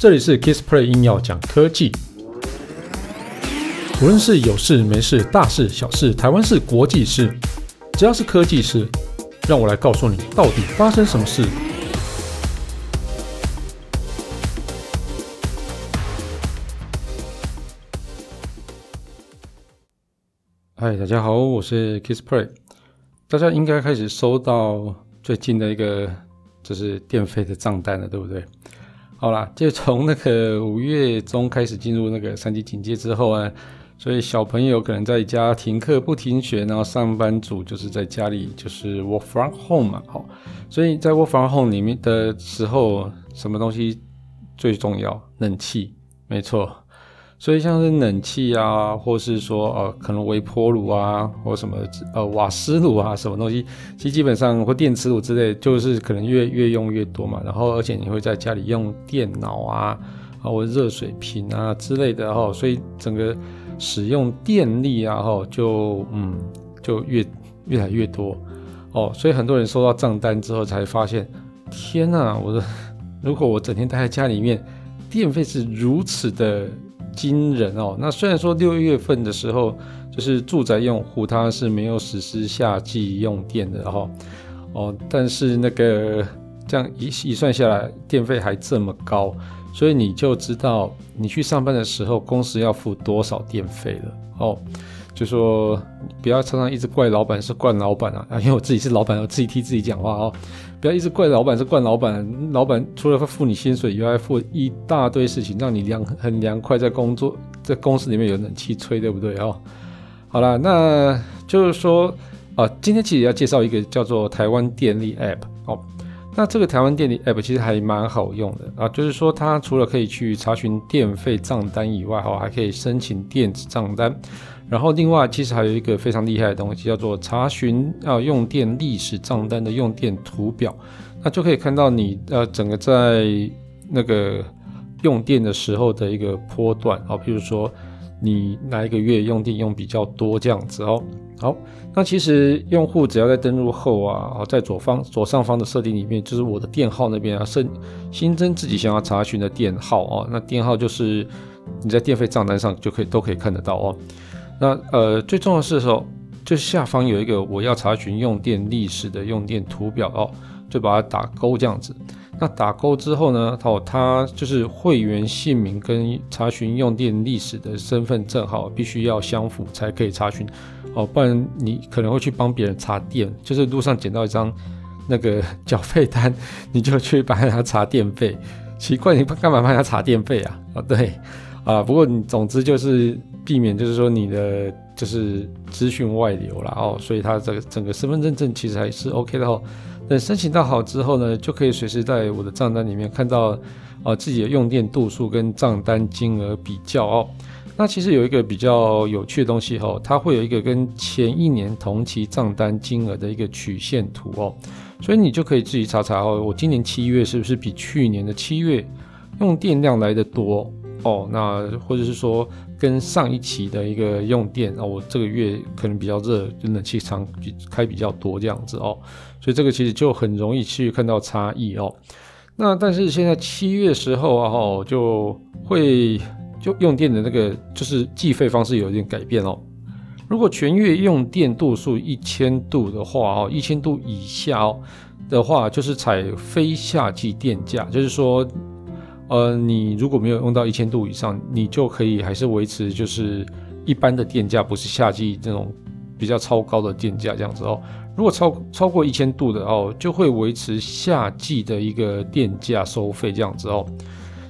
这里是 Kissplay 硬要讲科技，无论是有事没事、大事小事、台湾事、国际事，只要是科技事，让我来告诉你到底发生什么事。嗨，大家好，我是 Kissplay。大家应该开始收到最近的一个就是电费的账单了，对不对？好啦，就从那个五月中开始进入那个三级警戒之后啊，所以小朋友可能在家停课不停学，然后上班族就是在家里就是 work from home 嘛，好，所以在 work from home 里面的时候，什么东西最重要？冷气，没错。所以像是冷气啊，或是说呃可能微波炉啊，或什么呃瓦斯炉啊，什么东西，其实基本上或电磁炉之类，就是可能越越用越多嘛。然后而且你会在家里用电脑啊，啊或热水瓶啊之类的哈，所以整个使用电力啊哈就嗯就越越来越多哦。所以很多人收到账单之后才发现，天呐，我的如果我整天待在家里面，电费是如此的。惊人哦！那虽然说六月份的时候，就是住宅用户它是没有实施夏季用电的哈哦，但是那个这样一一算下来，电费还这么高，所以你就知道你去上班的时候，公司要付多少电费了哦。就说不要常常一直怪老板是怪老板啊啊！因为我自己是老板，我自己替自己讲话哦。不要一直怪老板是怪老板，老板除了付你薪水以外，付一大堆事情，让你凉很凉快，在工作在公司里面有冷气吹，对不对哦？好了，那就是说啊，今天其实要介绍一个叫做台湾电力 App 哦。那这个台湾电力 App 其实还蛮好用的啊，就是说它除了可以去查询电费账单以外，哈，还可以申请电子账单。然后另外其实还有一个非常厉害的东西，叫做查询啊用电历史账单的用电图表，那就可以看到你呃整个在那个用电的时候的一个波段啊，比如说你哪一个月用电用比较多这样子哦。好，那其实用户只要在登录后啊，在左方左上方的设定里面，就是我的电号那边啊，新新增自己想要查询的电号哦，那电号就是你在电费账单上就可以都可以看得到哦。那呃，最重要的是说，就下方有一个我要查询用电历史的用电图表哦，就把它打勾这样子。那打勾之后呢，哦，它就是会员姓名跟查询用电历史的身份证号必须要相符才可以查询哦，不然你可能会去帮别人查电，就是路上捡到一张那个缴费单，你就去帮人家查电费，奇怪，你干嘛帮人家查电费啊？啊，对。啊，不过你总之就是避免，就是说你的就是资讯外流了哦，所以它这个整个身份认证其实还是 OK 的哦。等申请到好之后呢，就可以随时在我的账单里面看到啊自己的用电度数跟账单金额比较哦。那其实有一个比较有趣的东西哦，它会有一个跟前一年同期账单金额的一个曲线图哦，所以你就可以自己查查哦，我今年七月是不是比去年的七月用电量来得多？哦，那或者是说跟上一期的一个用电哦，我这个月可能比较热，就冷气厂开比较多这样子哦，所以这个其实就很容易去看到差异哦。那但是现在七月时候啊，哈，就会就用电的那个就是计费方式有一点改变哦。如果全月用电度数一千度的话哦，一千度以下哦的话，就是采非夏季电价，就是说。呃，你如果没有用到一千度以上，你就可以还是维持就是一般的电价，不是夏季这种比较超高的电价这样子哦。如果超超过一千度的哦，就会维持夏季的一个电价收费这样子哦。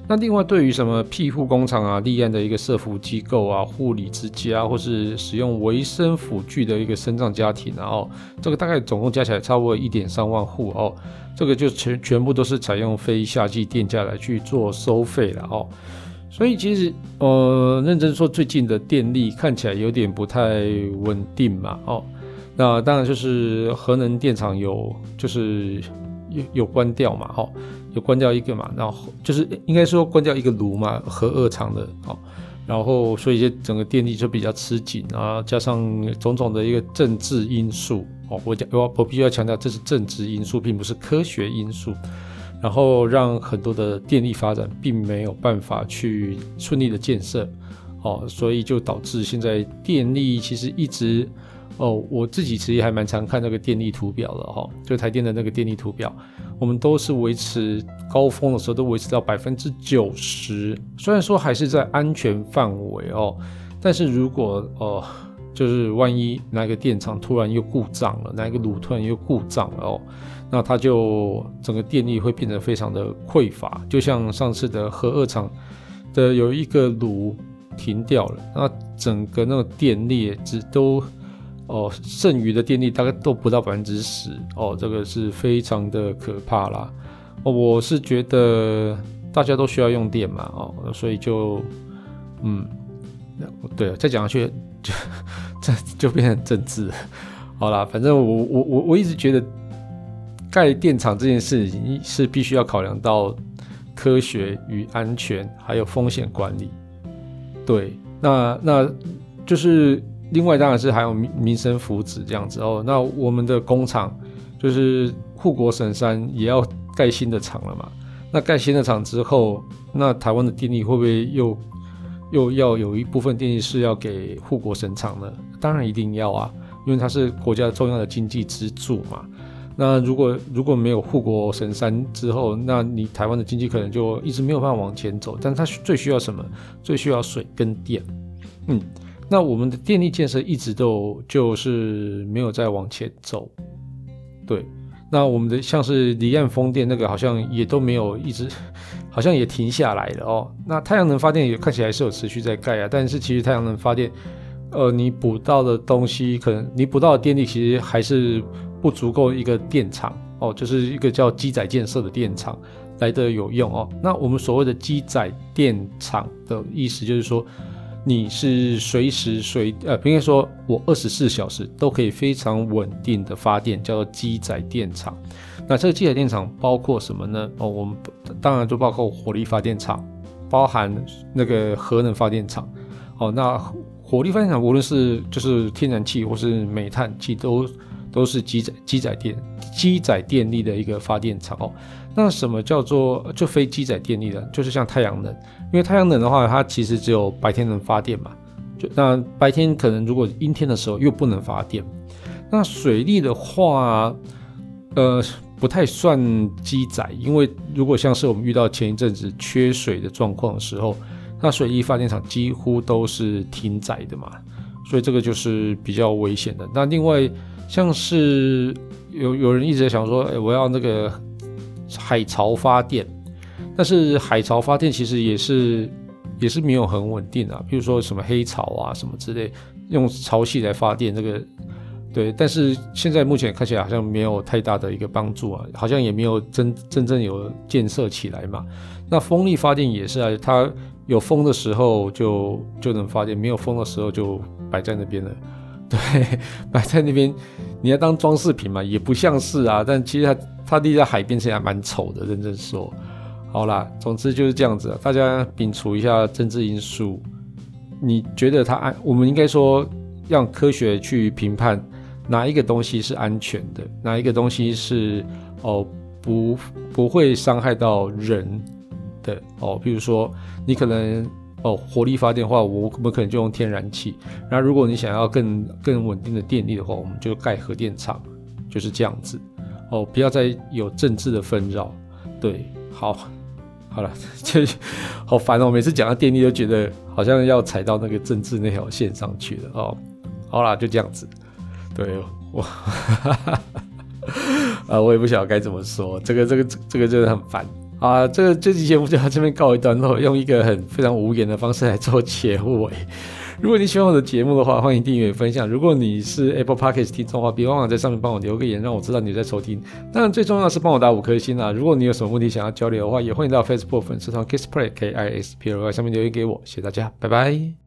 那另外，对于什么庇护工厂啊、立案的一个社福机构啊、护理之家，或是使用维生辅具的一个身障家庭，然后这个大概总共加起来差不多一点三万户哦，这个就全全部都是采用非夏季电价来去做收费了哦。所以其实呃，认真说，最近的电力看起来有点不太稳定嘛哦。那当然就是核能电厂有就是有有关掉嘛哦。就关掉一个嘛，然后就是应该说关掉一个炉嘛，核二厂的，哦，然后所以就整个电力就比较吃紧啊，加上种种的一个政治因素，哦，我讲我我必须要强调这是政治因素，并不是科学因素，然后让很多的电力发展并没有办法去顺利的建设，哦，所以就导致现在电力其实一直，哦，我自己其实还蛮常看那个电力图表的哈，就台电的那个电力图表，我们都是维持高峰的时候都维持到百分之九十，虽然说还是在安全范围哦，但是如果哦，就是万一哪个电厂突然又故障了，哪个炉突然又故障了哦。那它就整个电力会变得非常的匮乏，就像上次的核二厂的有一个炉停掉了，那整个那个电力只都哦剩余的电力大概都不到百分之十哦，这个是非常的可怕啦。哦，我是觉得大家都需要用电嘛哦，所以就嗯，对，再讲下去就 这就变成政治。好啦，反正我我我我一直觉得。盖电厂这件事情是必须要考量到科学与安全，还有风险管理。对，那那就是另外当然是还有民民生福祉这样子哦。那我们的工厂就是护国神山也要盖新的厂了嘛？那盖新的厂之后，那台湾的电力会不会又又要有一部分电力是要给护国神厂呢？当然一定要啊，因为它是国家重要的经济支柱嘛。那如果如果没有护国神山之后，那你台湾的经济可能就一直没有办法往前走。但它最需要什么？最需要水跟电。嗯，那我们的电力建设一直都就是没有再往前走。对，那我们的像是离岸风电那个好像也都没有一直，好像也停下来了哦。那太阳能发电也看起来是有持续在盖啊，但是其实太阳能发电，呃，你补到的东西可能你补到的电力其实还是。不足够一个电厂哦，就是一个叫机载建设的电厂来的有用哦。那我们所谓的机载电厂的意思就是说，你是随时随呃，不应该说我二十四小时都可以非常稳定的发电，叫做机载电厂。那这个机载电厂包括什么呢？哦，我们当然就包括火力发电厂，包含那个核能发电厂。哦，那火力发电厂无论是就是天然气或是煤炭气都。都是机载机载电机载电力的一个发电厂哦。那什么叫做就非机载电力的？就是像太阳能，因为太阳能的话，它其实只有白天能发电嘛。就那白天可能如果阴天的时候又不能发电。那水利的话，呃，不太算机载，因为如果像是我们遇到前一阵子缺水的状况的时候，那水利发电厂几乎都是停载的嘛。所以这个就是比较危险的。那另外。像是有有人一直在想说，哎，我要那个海潮发电，但是海潮发电其实也是也是没有很稳定啊，比如说什么黑潮啊什么之类，用潮汐来发电这个，对，但是现在目前看起来好像没有太大的一个帮助啊，好像也没有真真正有建设起来嘛。那风力发电也是啊，它有风的时候就就能发电，没有风的时候就摆在那边了。对，摆在那边，你要当装饰品嘛，也不像是啊。但其实它它立在海边，其实还蛮丑的。认真说，好啦，总之就是这样子。大家摒除一下政治因素，你觉得它安？我们应该说，让科学去评判哪一个东西是安全的，哪一个东西是哦不不会伤害到人的哦。比如说，你可能。哦，火力发电的话，我们可能就用天然气。那如果你想要更更稳定的电力的话，我们就盖核电厂，就是这样子。哦，不要再有政治的纷扰。对，好，好了，这好烦哦。每次讲到电力，都觉得好像要踩到那个政治那条线上去了。哦，好啦，就这样子。对我，啊，我也不晓得该怎么说。这个，这个，这个真的很烦。啊，这个这期节目就到这边告一段落，用一个很非常无言的方式来做结尾。如果你喜欢我的节目的话，欢迎订阅分享。如果你是 Apple Podcast 听众的话，别忘了在上面帮我留个言，让我知道你在收听。当然，最重要的是帮我打五颗星啊！如果你有什么问题想要交流的话，也欢迎到 Facebook 粉丝团 Kiss Play K I S P L Y 上面留言给我。谢谢大家，拜拜。